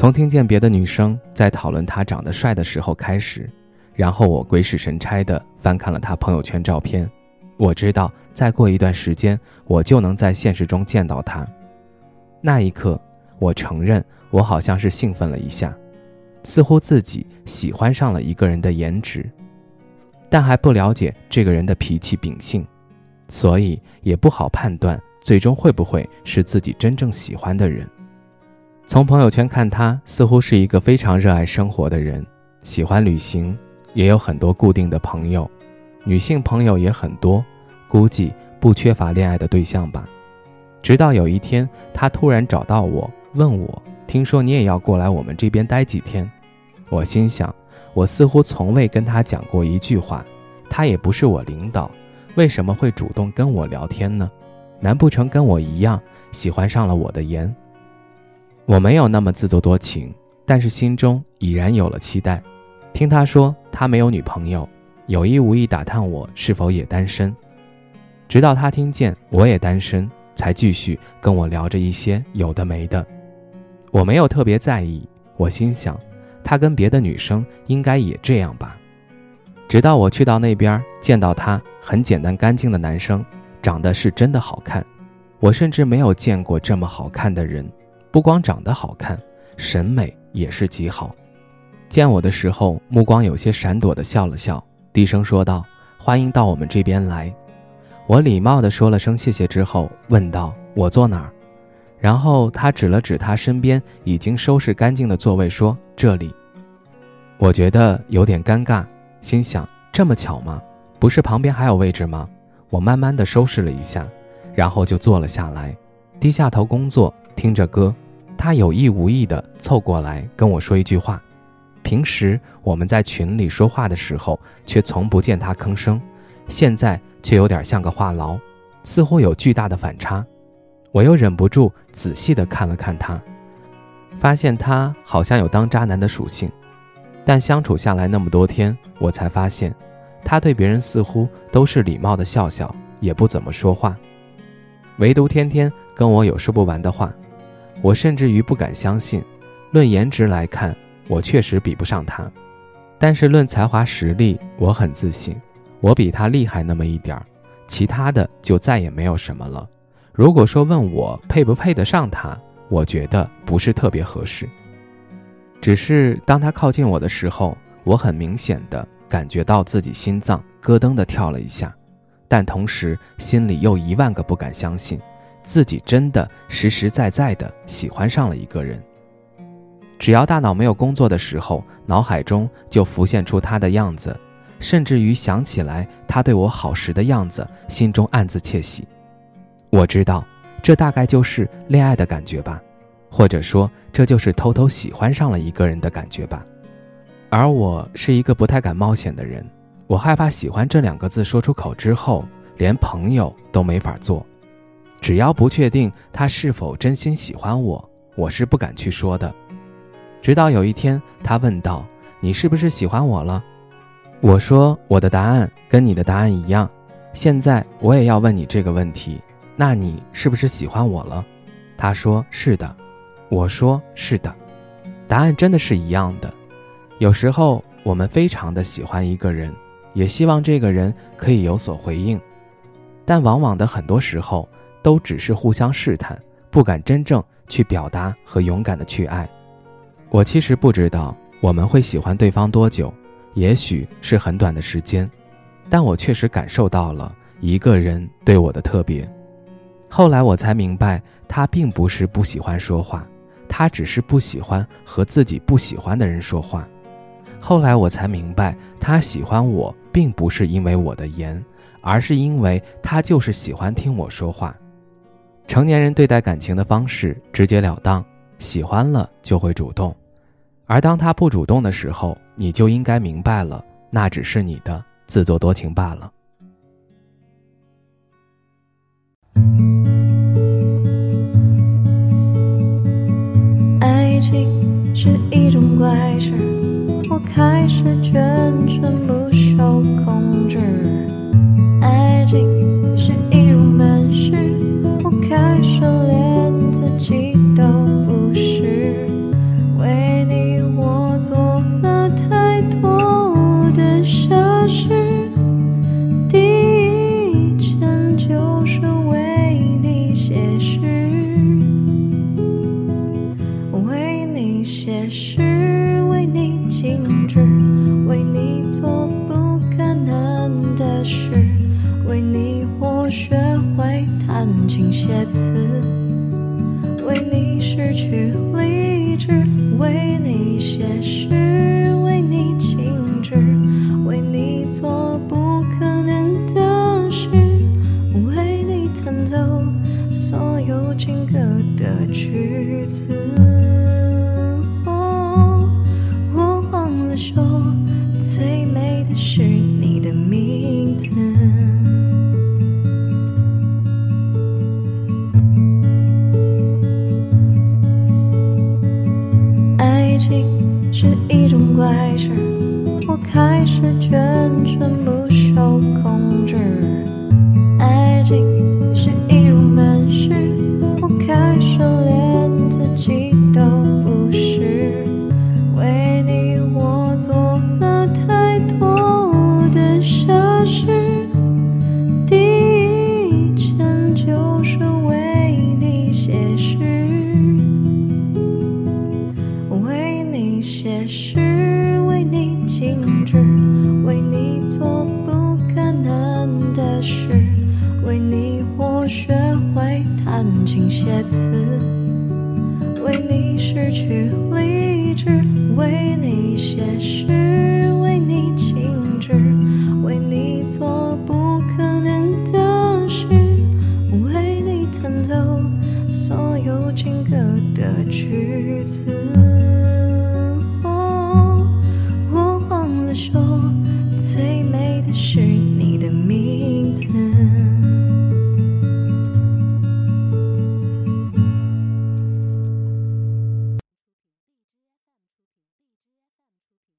从听见别的女生在讨论他长得帅的时候开始，然后我鬼使神差地翻看了他朋友圈照片，我知道再过一段时间我就能在现实中见到他。那一刻，我承认我好像是兴奋了一下，似乎自己喜欢上了一个人的颜值，但还不了解这个人的脾气秉性，所以也不好判断最终会不会是自己真正喜欢的人。从朋友圈看，他似乎是一个非常热爱生活的人，喜欢旅行，也有很多固定的朋友，女性朋友也很多，估计不缺乏恋爱的对象吧。直到有一天，他突然找到我，问我：“听说你也要过来我们这边待几天？”我心想，我似乎从未跟他讲过一句话，他也不是我领导，为什么会主动跟我聊天呢？难不成跟我一样喜欢上了我的颜？我没有那么自作多情，但是心中已然有了期待。听他说他没有女朋友，有意无意打探我是否也单身。直到他听见我也单身，才继续跟我聊着一些有的没的。我没有特别在意，我心想，他跟别的女生应该也这样吧。直到我去到那边，见到他很简单干净的男生，长得是真的好看，我甚至没有见过这么好看的人。不光长得好看，审美也是极好。见我的时候，目光有些闪躲的笑了笑，低声说道：“欢迎到我们这边来。”我礼貌地说了声谢谢之后，问道：“我坐哪儿？”然后他指了指他身边已经收拾干净的座位，说：“这里。”我觉得有点尴尬，心想：这么巧吗？不是旁边还有位置吗？我慢慢的收拾了一下，然后就坐了下来，低下头工作。听着歌，他有意无意地凑过来跟我说一句话。平时我们在群里说话的时候，却从不见他吭声，现在却有点像个话痨，似乎有巨大的反差。我又忍不住仔细地看了看他，发现他好像有当渣男的属性。但相处下来那么多天，我才发现，他对别人似乎都是礼貌的笑笑，也不怎么说话，唯独天天跟我有说不完的话。我甚至于不敢相信，论颜值来看，我确实比不上他，但是论才华实力，我很自信，我比他厉害那么一点儿，其他的就再也没有什么了。如果说问我配不配得上他，我觉得不是特别合适。只是当他靠近我的时候，我很明显的感觉到自己心脏咯噔的跳了一下，但同时心里又一万个不敢相信。自己真的实实在在的喜欢上了一个人。只要大脑没有工作的时候，脑海中就浮现出他的样子，甚至于想起来他对我好时的样子，心中暗自窃喜。我知道，这大概就是恋爱的感觉吧，或者说，这就是偷偷喜欢上了一个人的感觉吧。而我是一个不太敢冒险的人，我害怕喜欢这两个字说出口之后，连朋友都没法做。只要不确定他是否真心喜欢我，我是不敢去说的。直到有一天，他问道：“你是不是喜欢我了？”我说：“我的答案跟你的答案一样。”现在我也要问你这个问题：那你是不是喜欢我了？他说：“是的。”我说：“是的。”答案真的是一样的。有时候我们非常的喜欢一个人，也希望这个人可以有所回应，但往往的很多时候。都只是互相试探，不敢真正去表达和勇敢的去爱。我其实不知道我们会喜欢对方多久，也许是很短的时间，但我确实感受到了一个人对我的特别。后来我才明白，他并不是不喜欢说话，他只是不喜欢和自己不喜欢的人说话。后来我才明白，他喜欢我并不是因为我的颜，而是因为他就是喜欢听我说话。成年人对待感情的方式直截了当，喜欢了就会主动，而当他不主动的时候，你就应该明白了，那只是你的自作多情罢了。爱情是一种怪事，我开始全全不受控制。倾斜写词，为你失去理智，为你写诗，为你静止，为你做不可能的事，为你弹奏所有情歌的句子。哦，我忘了说，